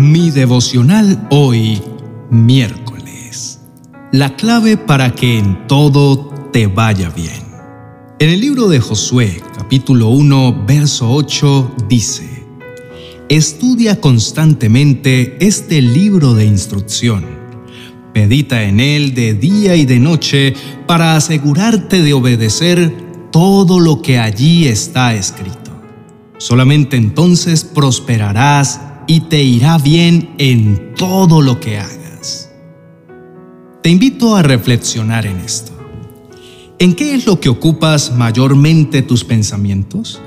Mi devocional hoy, miércoles. La clave para que en todo te vaya bien. En el libro de Josué, capítulo 1, verso 8, dice, Estudia constantemente este libro de instrucción. Medita en él de día y de noche para asegurarte de obedecer todo lo que allí está escrito. Solamente entonces prosperarás y te irá bien en todo lo que hagas. Te invito a reflexionar en esto. ¿En qué es lo que ocupas mayormente tus pensamientos?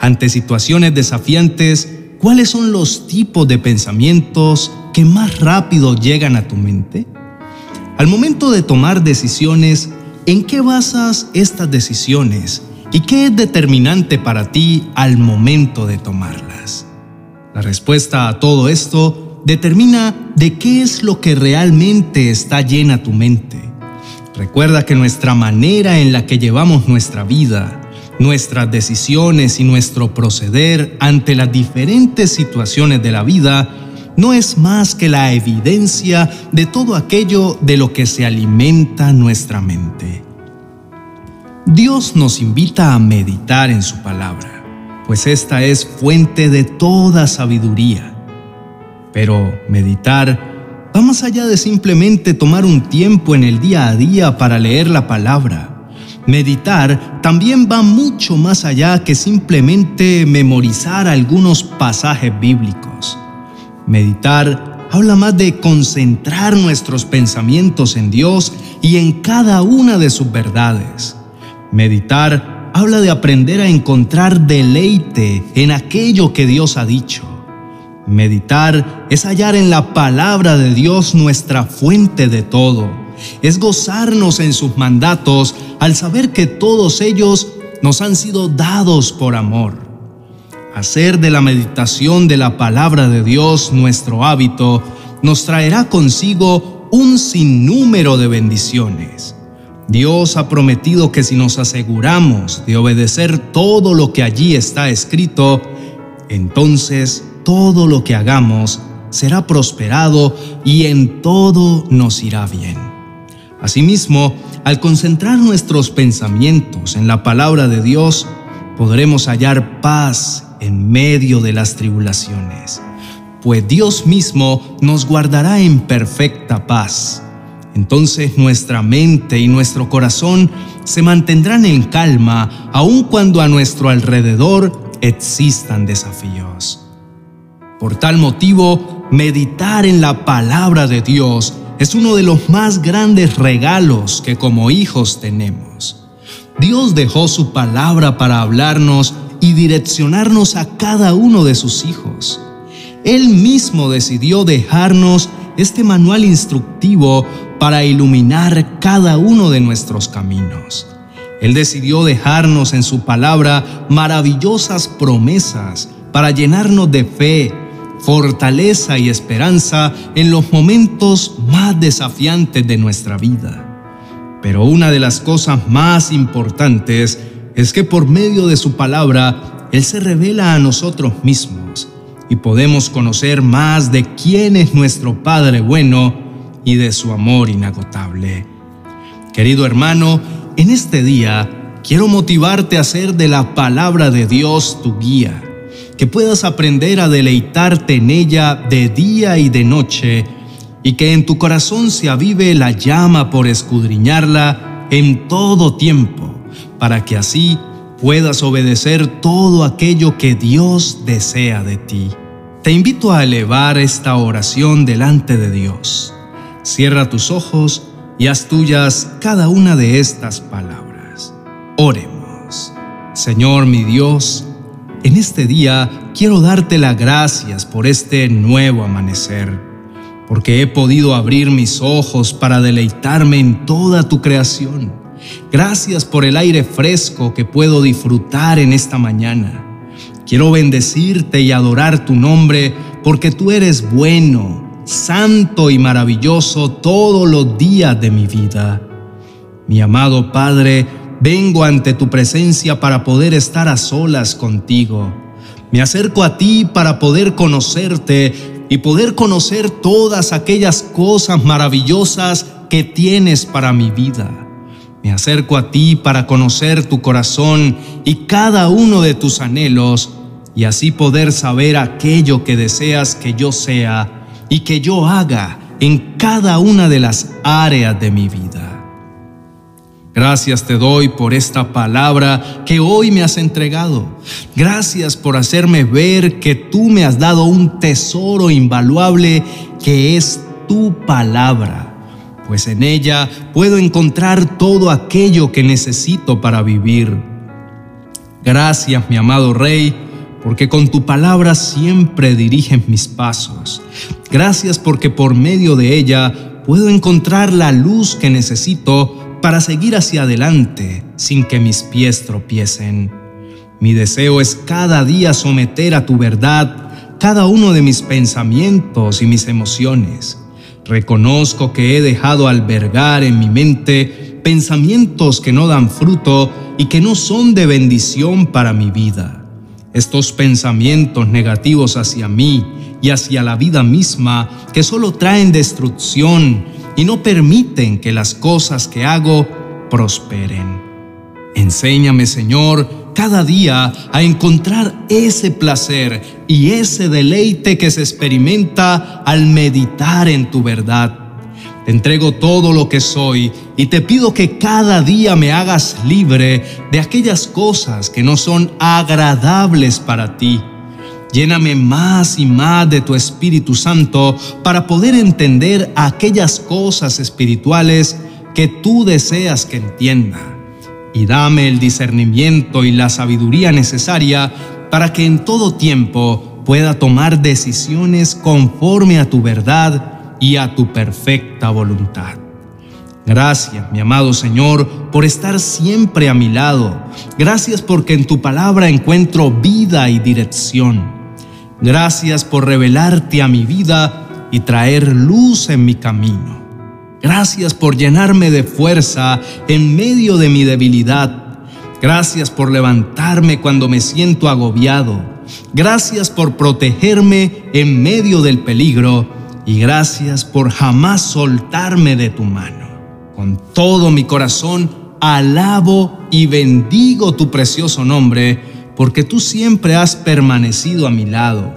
Ante situaciones desafiantes, ¿cuáles son los tipos de pensamientos que más rápido llegan a tu mente? Al momento de tomar decisiones, ¿en qué basas estas decisiones ¿Y qué es determinante para ti al momento de tomarlas? La respuesta a todo esto determina de qué es lo que realmente está llena tu mente. Recuerda que nuestra manera en la que llevamos nuestra vida, nuestras decisiones y nuestro proceder ante las diferentes situaciones de la vida no es más que la evidencia de todo aquello de lo que se alimenta nuestra mente. Dios nos invita a meditar en su palabra, pues esta es fuente de toda sabiduría. Pero meditar va más allá de simplemente tomar un tiempo en el día a día para leer la palabra. Meditar también va mucho más allá que simplemente memorizar algunos pasajes bíblicos. Meditar habla más de concentrar nuestros pensamientos en Dios y en cada una de sus verdades. Meditar habla de aprender a encontrar deleite en aquello que Dios ha dicho. Meditar es hallar en la palabra de Dios nuestra fuente de todo. Es gozarnos en sus mandatos al saber que todos ellos nos han sido dados por amor. Hacer de la meditación de la palabra de Dios nuestro hábito nos traerá consigo un sinnúmero de bendiciones. Dios ha prometido que si nos aseguramos de obedecer todo lo que allí está escrito, entonces todo lo que hagamos será prosperado y en todo nos irá bien. Asimismo, al concentrar nuestros pensamientos en la palabra de Dios, podremos hallar paz en medio de las tribulaciones, pues Dios mismo nos guardará en perfecta paz entonces nuestra mente y nuestro corazón se mantendrán en calma aun cuando a nuestro alrededor existan desafíos. Por tal motivo, meditar en la palabra de Dios es uno de los más grandes regalos que como hijos tenemos. Dios dejó su palabra para hablarnos y direccionarnos a cada uno de sus hijos. Él mismo decidió dejarnos este manual instructivo para iluminar cada uno de nuestros caminos. Él decidió dejarnos en su palabra maravillosas promesas para llenarnos de fe, fortaleza y esperanza en los momentos más desafiantes de nuestra vida. Pero una de las cosas más importantes es que por medio de su palabra, Él se revela a nosotros mismos y podemos conocer más de quién es nuestro Padre bueno y de su amor inagotable. Querido hermano, en este día quiero motivarte a hacer de la palabra de Dios tu guía, que puedas aprender a deleitarte en ella de día y de noche, y que en tu corazón se avive la llama por escudriñarla en todo tiempo, para que así puedas obedecer todo aquello que Dios desea de ti. Te invito a elevar esta oración delante de Dios. Cierra tus ojos y haz tuyas cada una de estas palabras. Oremos. Señor mi Dios, en este día quiero darte las gracias por este nuevo amanecer, porque he podido abrir mis ojos para deleitarme en toda tu creación. Gracias por el aire fresco que puedo disfrutar en esta mañana. Quiero bendecirte y adorar tu nombre porque tú eres bueno santo y maravilloso todos los días de mi vida. Mi amado Padre, vengo ante tu presencia para poder estar a solas contigo. Me acerco a ti para poder conocerte y poder conocer todas aquellas cosas maravillosas que tienes para mi vida. Me acerco a ti para conocer tu corazón y cada uno de tus anhelos y así poder saber aquello que deseas que yo sea y que yo haga en cada una de las áreas de mi vida. Gracias te doy por esta palabra que hoy me has entregado. Gracias por hacerme ver que tú me has dado un tesoro invaluable que es tu palabra, pues en ella puedo encontrar todo aquello que necesito para vivir. Gracias, mi amado Rey, porque con tu palabra siempre diriges mis pasos. Gracias porque por medio de ella puedo encontrar la luz que necesito para seguir hacia adelante sin que mis pies tropiecen. Mi deseo es cada día someter a tu verdad cada uno de mis pensamientos y mis emociones. Reconozco que he dejado albergar en mi mente pensamientos que no dan fruto y que no son de bendición para mi vida. Estos pensamientos negativos hacia mí y hacia la vida misma que solo traen destrucción y no permiten que las cosas que hago prosperen. Enséñame, Señor, cada día a encontrar ese placer y ese deleite que se experimenta al meditar en tu verdad. Te entrego todo lo que soy y te pido que cada día me hagas libre de aquellas cosas que no son agradables para ti Lléname más y más de tu Espíritu Santo para poder entender aquellas cosas espirituales que tú deseas que entienda. Y dame el discernimiento y la sabiduría necesaria para que en todo tiempo pueda tomar decisiones conforme a tu verdad y a tu perfecta voluntad. Gracias, mi amado Señor, por estar siempre a mi lado. Gracias porque en tu palabra encuentro vida y dirección. Gracias por revelarte a mi vida y traer luz en mi camino. Gracias por llenarme de fuerza en medio de mi debilidad. Gracias por levantarme cuando me siento agobiado. Gracias por protegerme en medio del peligro. Y gracias por jamás soltarme de tu mano. Con todo mi corazón alabo y bendigo tu precioso nombre porque tú siempre has permanecido a mi lado.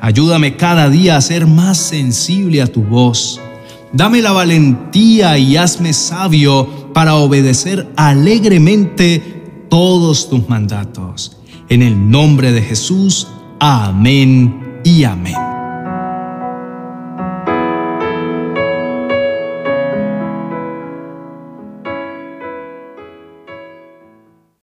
Ayúdame cada día a ser más sensible a tu voz. Dame la valentía y hazme sabio para obedecer alegremente todos tus mandatos. En el nombre de Jesús, amén y amén.